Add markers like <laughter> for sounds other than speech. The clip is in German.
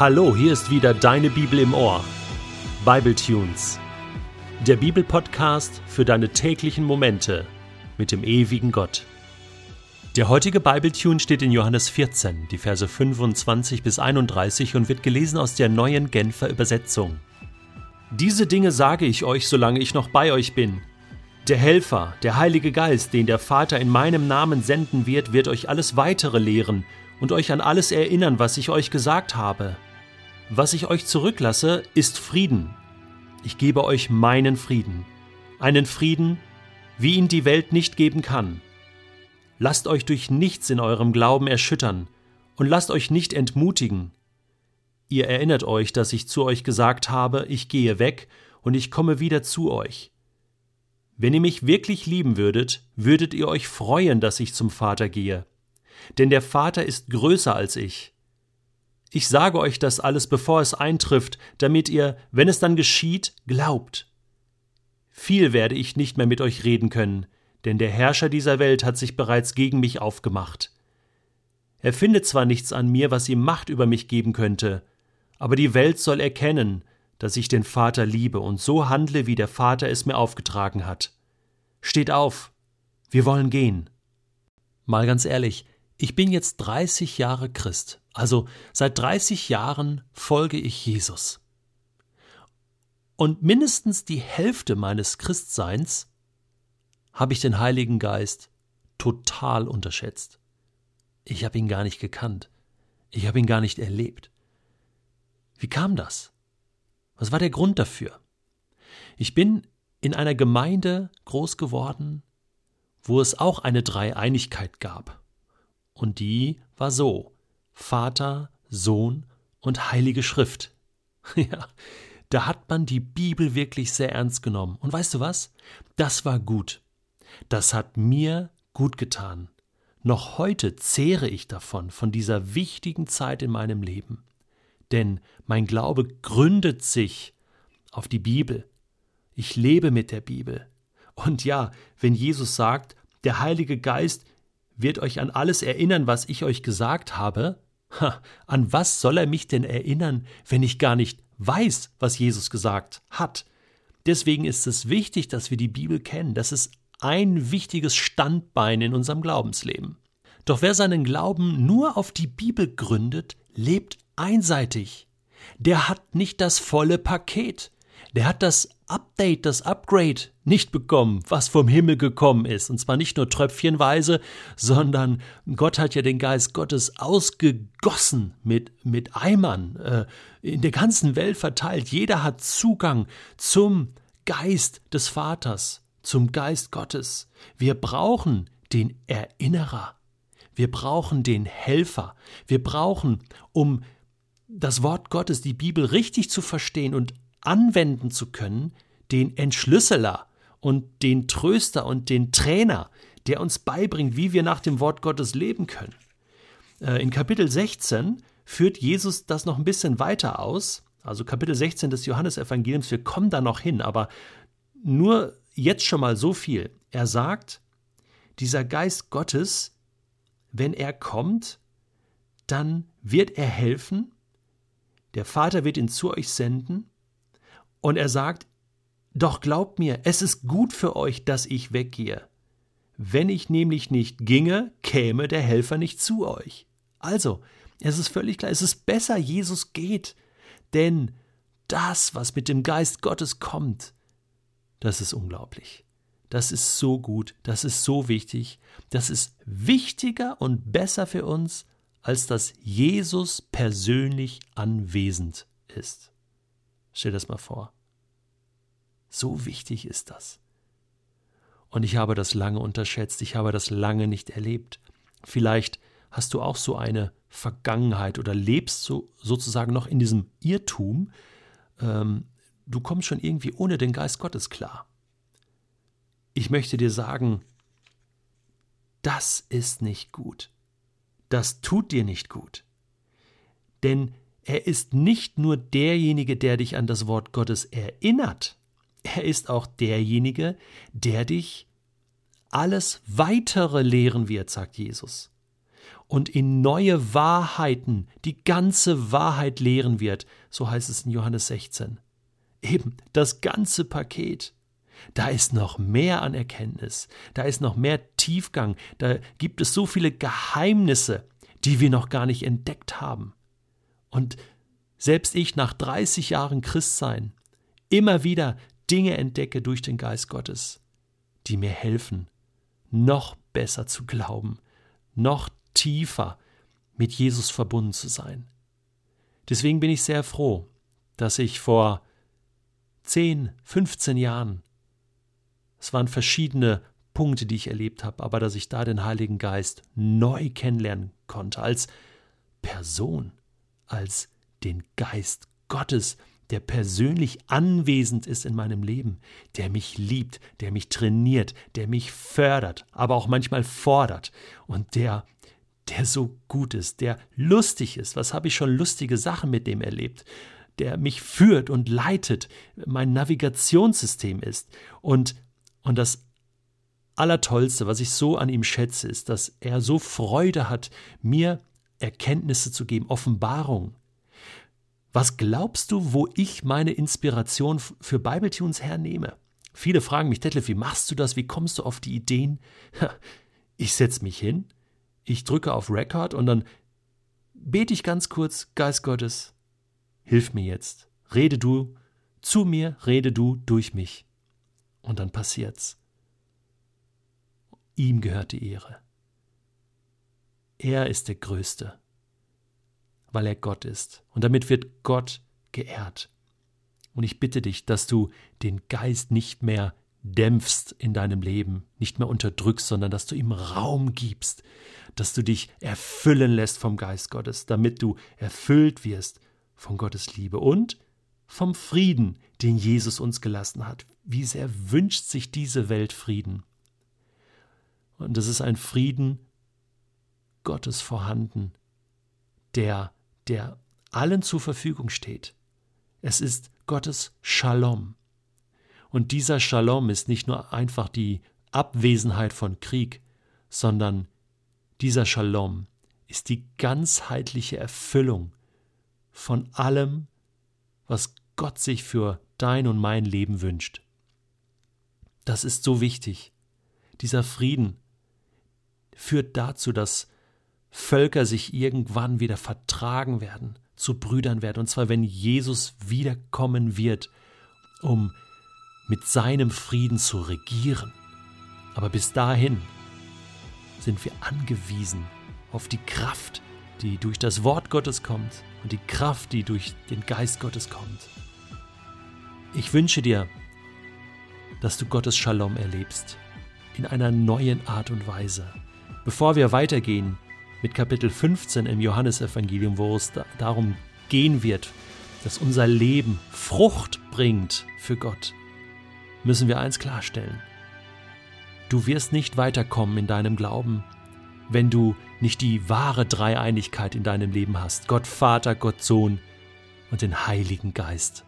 Hallo, hier ist wieder deine Bibel im Ohr. Bible Tunes. Der Bibelpodcast für deine täglichen Momente mit dem ewigen Gott. Der heutige Bible Tune steht in Johannes 14, die Verse 25 bis 31 und wird gelesen aus der neuen Genfer Übersetzung. Diese Dinge sage ich euch, solange ich noch bei euch bin. Der Helfer, der Heilige Geist, den der Vater in meinem Namen senden wird, wird euch alles weitere lehren und euch an alles erinnern, was ich euch gesagt habe. Was ich euch zurücklasse, ist Frieden. Ich gebe euch meinen Frieden, einen Frieden, wie ihn die Welt nicht geben kann. Lasst euch durch nichts in eurem Glauben erschüttern und lasst euch nicht entmutigen. Ihr erinnert euch, dass ich zu euch gesagt habe, ich gehe weg und ich komme wieder zu euch. Wenn ihr mich wirklich lieben würdet, würdet ihr euch freuen, dass ich zum Vater gehe denn der Vater ist größer als ich. Ich sage euch das alles, bevor es eintrifft, damit ihr, wenn es dann geschieht, glaubt. Viel werde ich nicht mehr mit euch reden können, denn der Herrscher dieser Welt hat sich bereits gegen mich aufgemacht. Er findet zwar nichts an mir, was ihm Macht über mich geben könnte, aber die Welt soll erkennen, dass ich den Vater liebe und so handle, wie der Vater es mir aufgetragen hat. Steht auf, wir wollen gehen. Mal ganz ehrlich, ich bin jetzt 30 Jahre Christ, also seit 30 Jahren folge ich Jesus. Und mindestens die Hälfte meines Christseins habe ich den Heiligen Geist total unterschätzt. Ich habe ihn gar nicht gekannt. Ich habe ihn gar nicht erlebt. Wie kam das? Was war der Grund dafür? Ich bin in einer Gemeinde groß geworden, wo es auch eine Dreieinigkeit gab. Und die war so: Vater, Sohn und Heilige Schrift. <laughs> ja, da hat man die Bibel wirklich sehr ernst genommen. Und weißt du was? Das war gut. Das hat mir gut getan. Noch heute zehre ich davon, von dieser wichtigen Zeit in meinem Leben. Denn mein Glaube gründet sich auf die Bibel. Ich lebe mit der Bibel. Und ja, wenn Jesus sagt, der Heilige Geist wird euch an alles erinnern, was ich euch gesagt habe? Ha, an was soll er mich denn erinnern, wenn ich gar nicht weiß, was Jesus gesagt hat? Deswegen ist es wichtig, dass wir die Bibel kennen. Das ist ein wichtiges Standbein in unserem Glaubensleben. Doch wer seinen Glauben nur auf die Bibel gründet, lebt einseitig. Der hat nicht das volle Paket. Der hat das Update, das Upgrade nicht bekommen, was vom Himmel gekommen ist. Und zwar nicht nur tröpfchenweise, <laughs> sondern Gott hat ja den Geist Gottes ausgegossen mit, mit Eimern, äh, in der ganzen Welt verteilt. Jeder hat Zugang zum Geist des Vaters, zum Geist Gottes. Wir brauchen den Erinnerer. Wir brauchen den Helfer. Wir brauchen, um das Wort Gottes, die Bibel richtig zu verstehen und anwenden zu können, den Entschlüsseler und den Tröster und den Trainer, der uns beibringt, wie wir nach dem Wort Gottes leben können. Äh, in Kapitel 16 führt Jesus das noch ein bisschen weiter aus. Also Kapitel 16 des Johannesevangeliums, wir kommen da noch hin, aber nur jetzt schon mal so viel. Er sagt, dieser Geist Gottes, wenn er kommt, dann wird er helfen, der Vater wird ihn zu euch senden und er sagt, doch glaubt mir, es ist gut für euch, dass ich weggehe. Wenn ich nämlich nicht ginge, käme der Helfer nicht zu euch. Also, es ist völlig klar, es ist besser, Jesus geht, denn das, was mit dem Geist Gottes kommt, das ist unglaublich. Das ist so gut, das ist so wichtig, das ist wichtiger und besser für uns, als dass Jesus persönlich anwesend ist. Stell das mal vor. So wichtig ist das. Und ich habe das lange unterschätzt, ich habe das lange nicht erlebt. Vielleicht hast du auch so eine Vergangenheit oder lebst so sozusagen noch in diesem Irrtum. Ähm, du kommst schon irgendwie ohne den Geist Gottes klar. Ich möchte dir sagen, das ist nicht gut. Das tut dir nicht gut. Denn er ist nicht nur derjenige, der dich an das Wort Gottes erinnert, er ist auch derjenige, der dich alles weitere lehren wird, sagt Jesus. und in neue Wahrheiten, die ganze Wahrheit lehren wird, so heißt es in Johannes 16. Eben das ganze Paket. Da ist noch mehr an Erkenntnis, da ist noch mehr Tiefgang, da gibt es so viele Geheimnisse, die wir noch gar nicht entdeckt haben. Und selbst ich nach 30 Jahren Christsein immer wieder Dinge entdecke durch den Geist Gottes, die mir helfen, noch besser zu glauben, noch tiefer mit Jesus verbunden zu sein. Deswegen bin ich sehr froh, dass ich vor 10, 15 Jahren, es waren verschiedene Punkte, die ich erlebt habe, aber dass ich da den Heiligen Geist neu kennenlernen konnte, als Person, als den Geist Gottes, der persönlich anwesend ist in meinem Leben, der mich liebt, der mich trainiert, der mich fördert, aber auch manchmal fordert und der der so gut ist, der lustig ist. Was habe ich schon lustige Sachen mit dem erlebt? Der mich führt und leitet, mein Navigationssystem ist. Und, und das Allertollste, was ich so an ihm schätze, ist, dass er so Freude hat, mir Erkenntnisse zu geben, Offenbarung. Was glaubst du, wo ich meine Inspiration für Bibletunes hernehme? Viele fragen mich, Detlef, wie machst du das? Wie kommst du auf die Ideen? Ich setze mich hin, ich drücke auf Record und dann bete ich ganz kurz, Geist Gottes, hilf mir jetzt. Rede du zu mir, rede du durch mich. Und dann passiert's. Ihm gehört die Ehre. Er ist der Größte, weil er Gott ist. Und damit wird Gott geehrt. Und ich bitte dich, dass du den Geist nicht mehr dämpfst in deinem Leben, nicht mehr unterdrückst, sondern dass du ihm Raum gibst, dass du dich erfüllen lässt vom Geist Gottes, damit du erfüllt wirst von Gottes Liebe und vom Frieden, den Jesus uns gelassen hat. Wie sehr wünscht sich diese Welt Frieden? Und es ist ein Frieden Gottes vorhanden, der, der allen zur Verfügung steht. Es ist Gottes Shalom. Und dieser Shalom ist nicht nur einfach die Abwesenheit von Krieg, sondern dieser Shalom ist die ganzheitliche Erfüllung von allem, was Gott sich für dein und mein Leben wünscht. Das ist so wichtig. Dieser Frieden führt dazu, dass Völker sich irgendwann wieder vertragen werden, zu Brüdern werden, und zwar wenn Jesus wiederkommen wird, um mit seinem Frieden zu regieren. Aber bis dahin sind wir angewiesen auf die Kraft, die durch das Wort Gottes kommt und die Kraft, die durch den Geist Gottes kommt. Ich wünsche dir, dass du Gottes Shalom erlebst, in einer neuen Art und Weise. Bevor wir weitergehen mit Kapitel 15 im Johannesevangelium, wo es darum gehen wird, dass unser Leben Frucht bringt für Gott, müssen wir eins klarstellen. Du wirst nicht weiterkommen in deinem Glauben, wenn du nicht die wahre Dreieinigkeit in deinem Leben hast. Gott Vater, Gott Sohn und den Heiligen Geist.